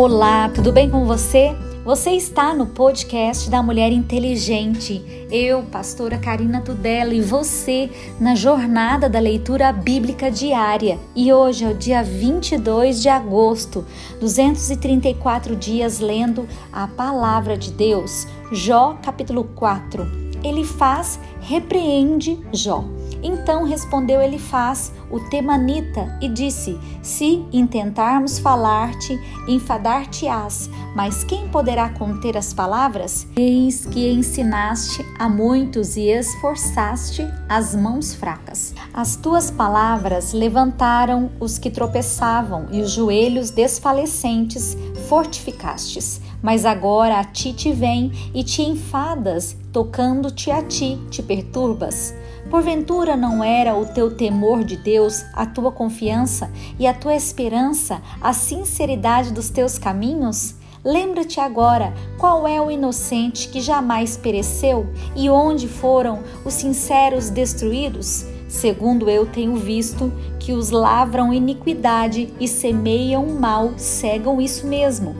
Olá, tudo bem com você? Você está no podcast da Mulher Inteligente. Eu, pastora Karina Tudela, e você na jornada da leitura bíblica diária. E hoje é o dia 22 de agosto, 234 dias lendo a palavra de Deus. Jó, capítulo 4. Ele faz, repreende Jó. Então respondeu Elifaz, o temanita, e disse: Se intentarmos falar-te, enfadar-te-ás, mas quem poderá conter as palavras? Eis que ensinaste a muitos e esforçaste as mãos fracas. As tuas palavras levantaram os que tropeçavam e os joelhos desfalecentes fortificastes. Mas agora a ti te vem e te enfadas, tocando-te a ti, te perturbas. Porventura não era o teu temor de Deus, a tua confiança e a tua esperança, a sinceridade dos teus caminhos? Lembra-te agora qual é o inocente que jamais pereceu e onde foram os sinceros destruídos? Segundo eu tenho visto, que os lavram iniquidade e semeiam mal, cegam isso mesmo.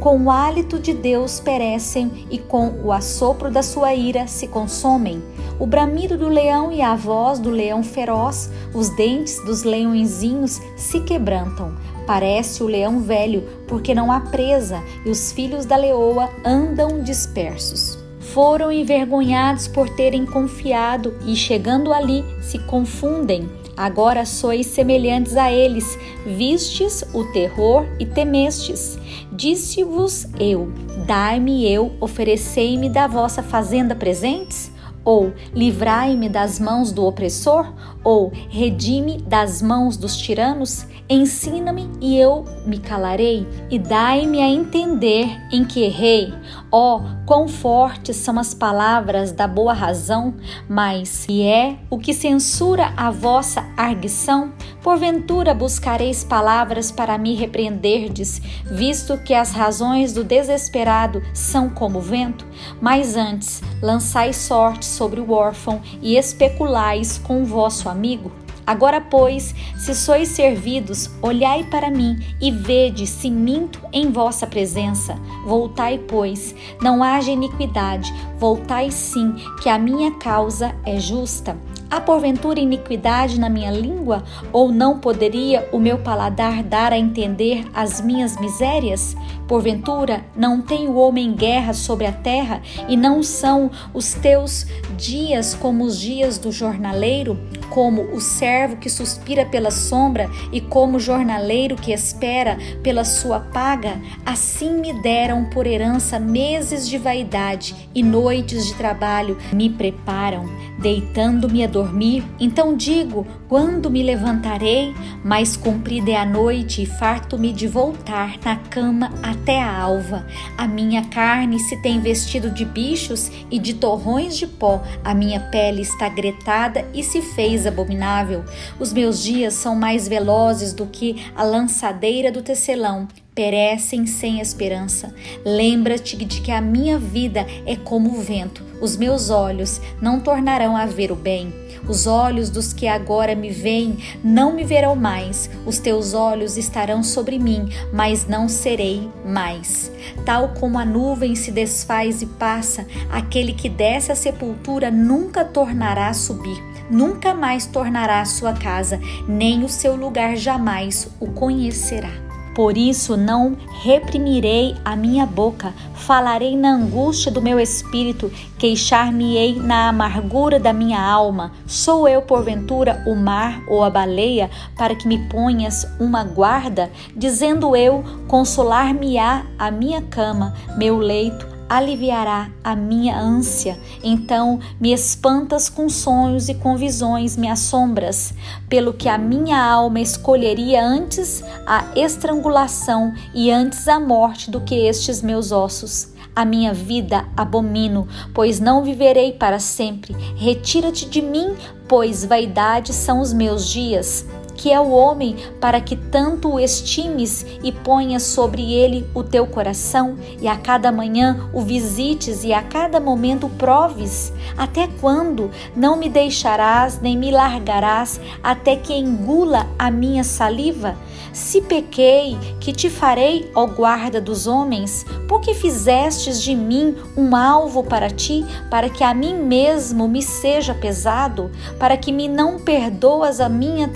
Com o hálito de Deus perecem e com o assopro da sua ira se consomem. O bramido do leão e a voz do leão feroz, os dentes dos leõezinhos se quebrantam. Parece o leão velho, porque não há presa, e os filhos da leoa andam dispersos foram envergonhados por terem confiado e, chegando ali, se confundem. Agora sois semelhantes a eles, vistes o terror e temestes. Disse-vos eu: Dai-me eu, oferecei-me da vossa fazenda presentes? Ou livrai-me das mãos do opressor? Ou redime das mãos dos tiranos? Ensina-me e eu me calarei, e dai-me a entender em que errei. Ó, oh, quão fortes são as palavras da boa razão, mas e é o que censura a vossa arguição? Porventura buscareis palavras para me repreenderdes, visto que as razões do desesperado são como vento? Mas antes lançai sorte sobre o órfão e especulais com o vosso amigo? Agora, pois, se sois servidos, olhai para mim e vede se minto em vossa presença. Voltai, pois, não haja iniquidade, voltai sim, que a minha causa é justa. Há porventura iniquidade na minha língua? Ou não poderia o meu paladar dar a entender as minhas misérias? Porventura não tem o homem guerra sobre a terra? E não são os teus dias como os dias do jornaleiro? Como o servo que suspira pela sombra e como o jornaleiro que espera pela sua paga? Assim me deram por herança meses de vaidade e noites de trabalho me preparam, deitando-me a dormir então digo: quando me levantarei? Mas comprida é a noite e farto-me de voltar na cama até a alva. A minha carne se tem vestido de bichos e de torrões de pó, a minha pele está gretada e se fez abominável. Os meus dias são mais velozes do que a lançadeira do tecelão perecem sem esperança. Lembra-te de que a minha vida é como o vento, os meus olhos não tornarão a ver o bem. Os olhos dos que agora me veem não me verão mais, os teus olhos estarão sobre mim, mas não serei mais. Tal como a nuvem se desfaz e passa, aquele que desce à sepultura nunca tornará a subir, nunca mais tornará a sua casa, nem o seu lugar jamais o conhecerá. Por isso não reprimirei a minha boca, falarei na angústia do meu espírito, queixar-me-ei na amargura da minha alma. Sou eu, porventura, o mar ou a baleia, para que me ponhas uma guarda? Dizendo eu, consolar-me-á a minha cama, meu leito aliviará a minha ânsia. Então me espantas com sonhos e com visões, me assombras, pelo que a minha alma escolheria antes a estrangulação e antes a morte do que estes meus ossos. A minha vida abomino, pois não viverei para sempre. Retira-te de mim, pois vaidade são os meus dias. Que é o homem para que tanto o estimes e ponhas sobre ele o teu coração, e a cada manhã o visites e a cada momento o proves? Até quando não me deixarás nem me largarás até que engula a minha saliva? Se pequei, que te farei, ó guarda dos homens? Porque fizestes de mim um alvo para ti, para que a mim mesmo me seja pesado, para que me não perdoas a minha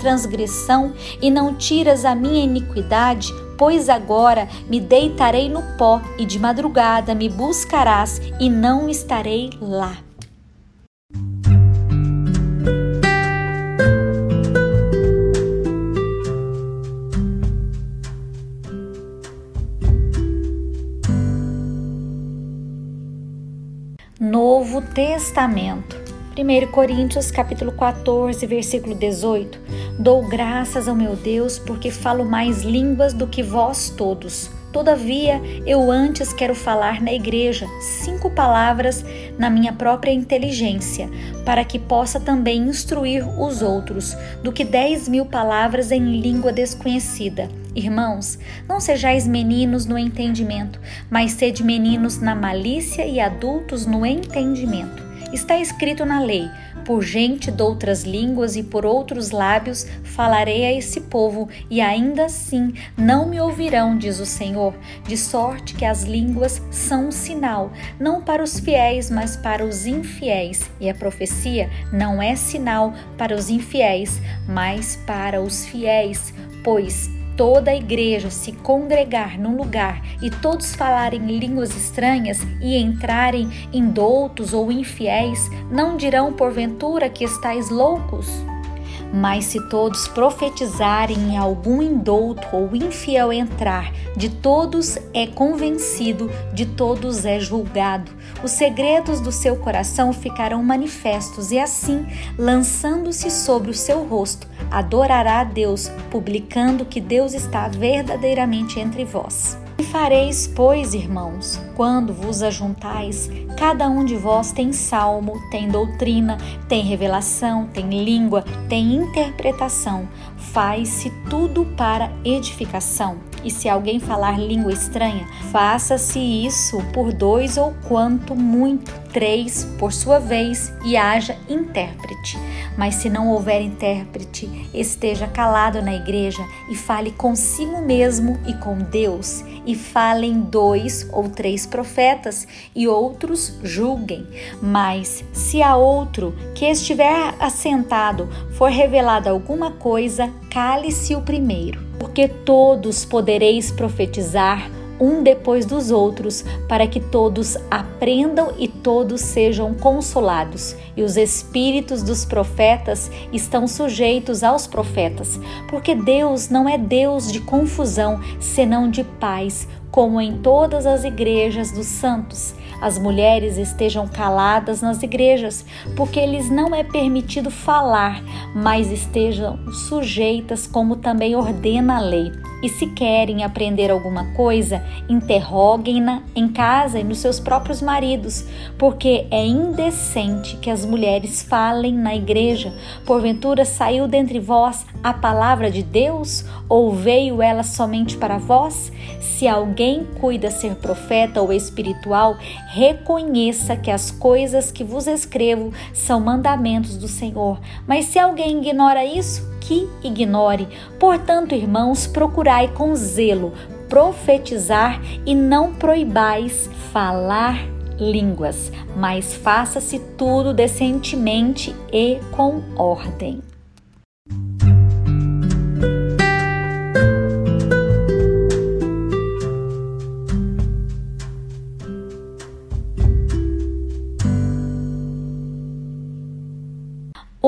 transgressão e não tiras a minha iniquidade? Pois agora me deitarei no pó e de madrugada me buscarás e não estarei lá. Novo Testamento. 1 Coríntios capítulo 14, versículo 18. Dou graças ao meu Deus porque falo mais línguas do que vós todos. Todavia, eu antes quero falar na igreja cinco palavras na minha própria inteligência, para que possa também instruir os outros, do que dez mil palavras em língua desconhecida. Irmãos, não sejais meninos no entendimento, mas sede meninos na malícia e adultos no entendimento. Está escrito na lei: por gente de outras línguas e por outros lábios falarei a esse povo, e ainda assim não me ouvirão, diz o Senhor. De sorte que as línguas são um sinal, não para os fiéis, mas para os infiéis. E a profecia não é sinal para os infiéis, mas para os fiéis, pois toda a igreja se congregar num lugar e todos falarem línguas estranhas e entrarem indoutos ou infiéis, não dirão porventura que estáis loucos? Mas se todos profetizarem e algum indouto ou infiel entrar, de todos é convencido, de todos é julgado. Os segredos do seu coração ficarão manifestos, e assim, lançando-se sobre o seu rosto, adorará a Deus, publicando que Deus está verdadeiramente entre vós. E fareis, pois, irmãos, quando vos ajuntais, cada um de vós tem salmo, tem doutrina, tem revelação, tem língua, tem interpretação. Faz-se tudo para edificação. E se alguém falar língua estranha, faça-se isso por dois ou quanto muito, três por sua vez, e haja intérprete. Mas se não houver intérprete, esteja calado na igreja e fale consigo mesmo e com Deus e falem dois ou três profetas, e outros julguem. Mas se a outro que estiver assentado for revelada alguma coisa, cale-se o primeiro, porque todos podereis profetizar um depois dos outros, para que todos aprendam e todos sejam consolados. E os espíritos dos profetas estão sujeitos aos profetas, porque Deus não é Deus de confusão, senão de paz, como em todas as igrejas dos santos. As mulheres estejam caladas nas igrejas, porque lhes não é permitido falar, mas estejam sujeitas, como também ordena a lei. E se querem aprender alguma coisa, interroguem-na em casa e nos seus próprios maridos, porque é indecente que as mulheres falem na igreja. Porventura saiu dentre vós a palavra de Deus, ou veio ela somente para vós? Se alguém cuida ser profeta ou espiritual, reconheça que as coisas que vos escrevo são mandamentos do Senhor. Mas se alguém ignora isso, que ignore. Portanto, irmãos, procurai com zelo profetizar e não proibais falar línguas, mas faça-se tudo decentemente e com ordem.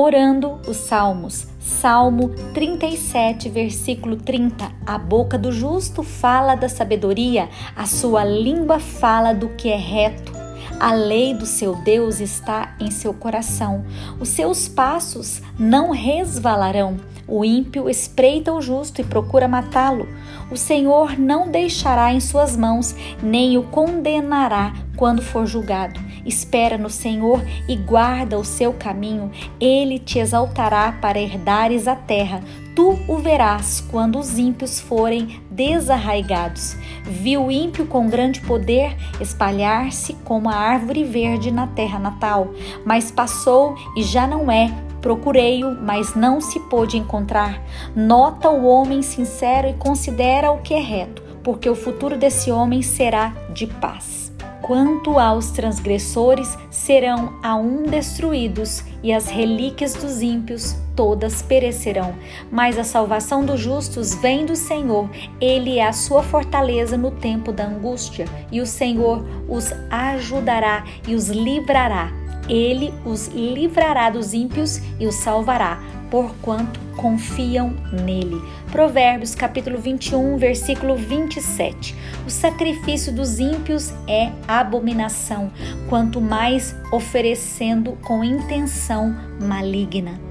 Orando os Salmos. Salmo 37, versículo 30. A boca do justo fala da sabedoria, a sua língua fala do que é reto. A lei do seu Deus está em seu coração. Os seus passos não resvalarão. O ímpio espreita o justo e procura matá-lo. O Senhor não deixará em suas mãos, nem o condenará quando for julgado. Espera no Senhor e guarda o seu caminho, ele te exaltará para herdares a terra. Tu o verás quando os ímpios forem desarraigados. Viu o ímpio com grande poder espalhar-se como a árvore verde na terra natal, mas passou e já não é Procurei-o, mas não se pôde encontrar. Nota o homem sincero e considera o que é reto, porque o futuro desse homem será de paz. Quanto aos transgressores, serão a um destruídos, e as relíquias dos ímpios todas perecerão. Mas a salvação dos justos vem do Senhor, ele é a sua fortaleza no tempo da angústia, e o Senhor os ajudará e os livrará. Ele os livrará dos ímpios e os salvará, porquanto confiam nele. Provérbios capítulo 21, versículo 27. O sacrifício dos ímpios é abominação, quanto mais oferecendo com intenção maligna.